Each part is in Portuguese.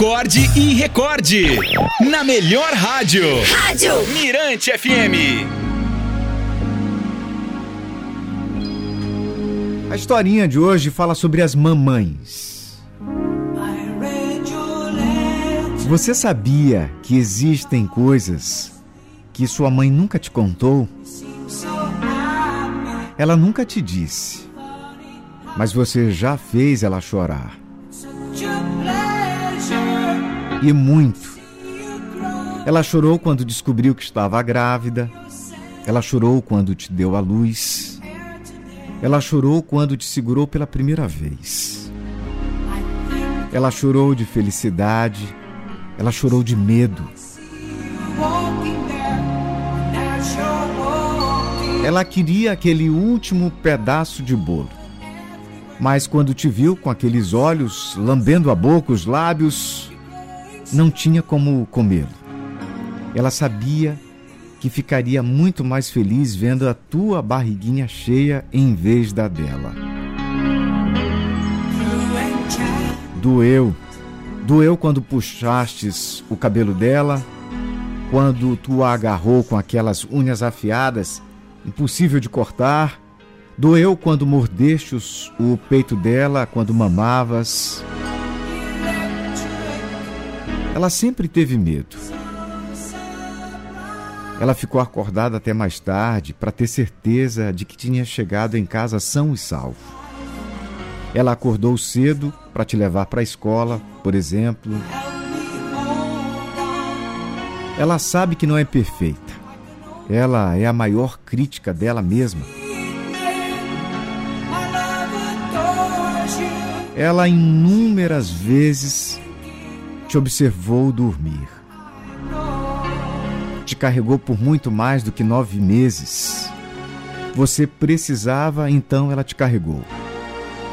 Acorde e recorde. Na melhor rádio. Rádio Mirante FM. A historinha de hoje fala sobre as mamães. Você sabia que existem coisas que sua mãe nunca te contou? Ela nunca te disse, mas você já fez ela chorar. E muito. Ela chorou quando descobriu que estava grávida. Ela chorou quando te deu a luz. Ela chorou quando te segurou pela primeira vez. Ela chorou de felicidade. Ela chorou de medo. Ela queria aquele último pedaço de bolo. Mas quando te viu com aqueles olhos lambendo a boca, os lábios, não tinha como comê-lo. Ela sabia que ficaria muito mais feliz vendo a tua barriguinha cheia em vez da dela. Doeu. Doeu quando puxastes o cabelo dela, quando tu a agarrou com aquelas unhas afiadas, impossível de cortar. Doeu quando mordestes o peito dela, quando mamavas. Ela sempre teve medo. Ela ficou acordada até mais tarde para ter certeza de que tinha chegado em casa são e salvo. Ela acordou cedo para te levar para a escola, por exemplo. Ela sabe que não é perfeita. Ela é a maior crítica dela mesma. Ela inúmeras vezes te observou dormir. Te carregou por muito mais do que nove meses. Você precisava, então ela te carregou.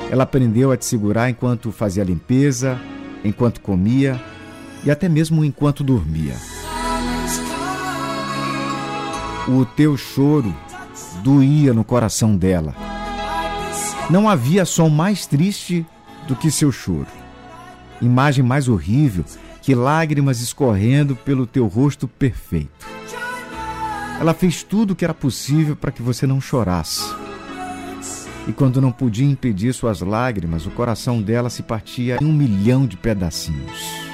Ela aprendeu a te segurar enquanto fazia limpeza, enquanto comia e até mesmo enquanto dormia. O teu choro doía no coração dela. Não havia som mais triste do que seu choro imagem mais horrível que lágrimas escorrendo pelo teu rosto perfeito. Ela fez tudo o que era possível para que você não chorasse. E quando não podia impedir suas lágrimas, o coração dela se partia em um milhão de pedacinhos.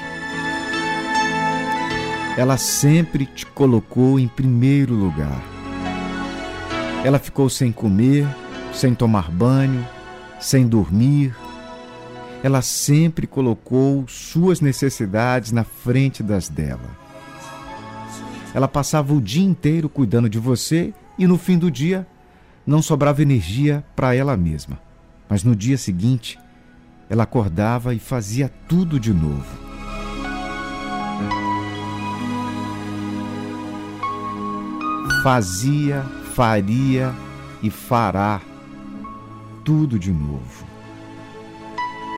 Ela sempre te colocou em primeiro lugar. Ela ficou sem comer, sem tomar banho, sem dormir, ela sempre colocou suas necessidades na frente das dela. Ela passava o dia inteiro cuidando de você e no fim do dia não sobrava energia para ela mesma. Mas no dia seguinte, ela acordava e fazia tudo de novo. Fazia, faria e fará tudo de novo.